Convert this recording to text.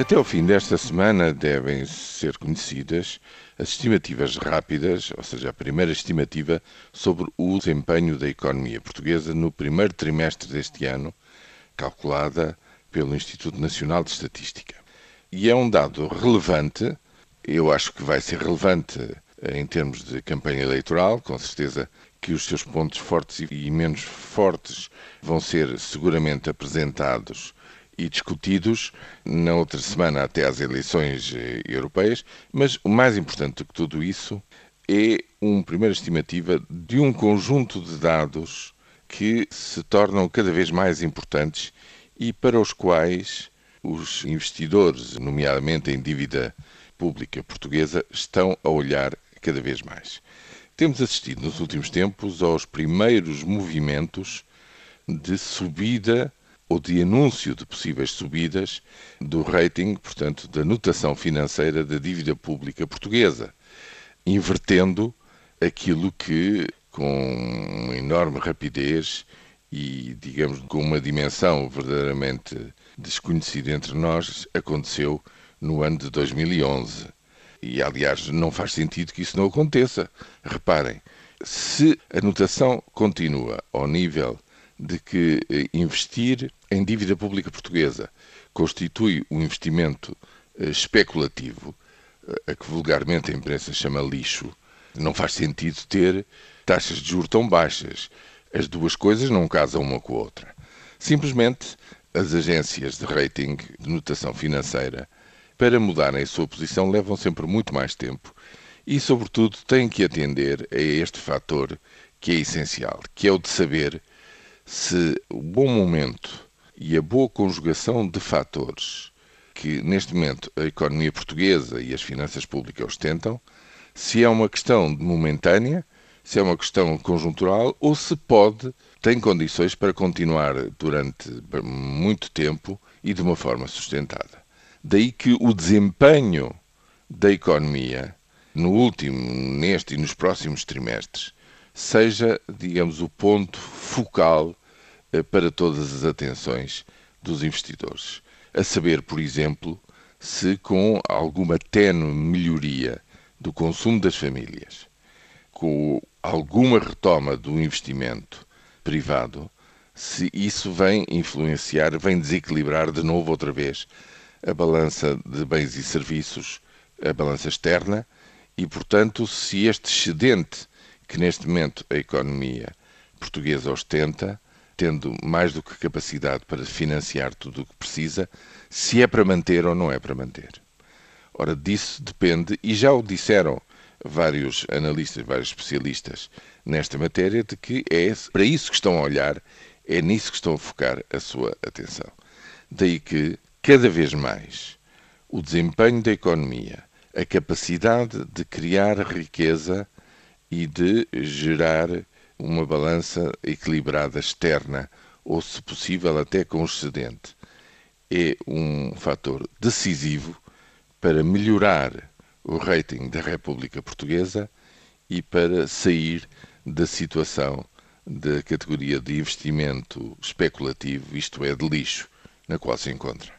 Até ao fim desta semana devem ser conhecidas as estimativas rápidas, ou seja, a primeira estimativa sobre o desempenho da economia portuguesa no primeiro trimestre deste ano, calculada pelo Instituto Nacional de Estatística. E é um dado relevante, eu acho que vai ser relevante em termos de campanha eleitoral, com certeza que os seus pontos fortes e menos fortes vão ser seguramente apresentados e discutidos na outra semana até às eleições eh, europeias, mas o mais importante do que tudo isso é uma primeira estimativa de um conjunto de dados que se tornam cada vez mais importantes e para os quais os investidores, nomeadamente em dívida pública portuguesa, estão a olhar cada vez mais. Temos assistido nos últimos tempos aos primeiros movimentos de subida ou de anúncio de possíveis subidas do rating, portanto, da notação financeira da dívida pública portuguesa, invertendo aquilo que, com enorme rapidez e, digamos, com uma dimensão verdadeiramente desconhecida entre nós, aconteceu no ano de 2011. E, aliás, não faz sentido que isso não aconteça. Reparem, se a notação continua ao nível de que eh, investir em dívida pública portuguesa constitui um investimento eh, especulativo, eh, a que vulgarmente a imprensa chama lixo, não faz sentido ter taxas de juros tão baixas. As duas coisas não casam uma com a outra. Simplesmente, as agências de rating de notação financeira, para mudarem a sua posição, levam sempre muito mais tempo e, sobretudo, têm que atender a este fator que é essencial, que é o de saber se o bom momento e a boa conjugação de fatores que neste momento a economia portuguesa e as finanças públicas ostentam, se é uma questão momentânea, se é uma questão conjuntural ou se pode, tem condições para continuar durante muito tempo e de uma forma sustentada. Daí que o desempenho da economia no último, neste e nos próximos trimestres seja, digamos, o ponto focal eh, para todas as atenções dos investidores. A saber, por exemplo, se com alguma tenue melhoria do consumo das famílias, com alguma retoma do investimento privado, se isso vem influenciar, vem desequilibrar de novo outra vez a balança de bens e serviços, a balança externa, e, portanto, se este excedente que neste momento a economia portuguesa ostenta tendo mais do que capacidade para financiar tudo o que precisa, se é para manter ou não é para manter. Ora, disso depende, e já o disseram vários analistas, vários especialistas nesta matéria, de que é para isso que estão a olhar, é nisso que estão a focar a sua atenção. Daí que, cada vez mais, o desempenho da economia, a capacidade de criar riqueza e de gerar uma balança equilibrada externa, ou, se possível, até com excedente, é um fator decisivo para melhorar o rating da República Portuguesa e para sair da situação da categoria de investimento especulativo, isto é, de lixo, na qual se encontra.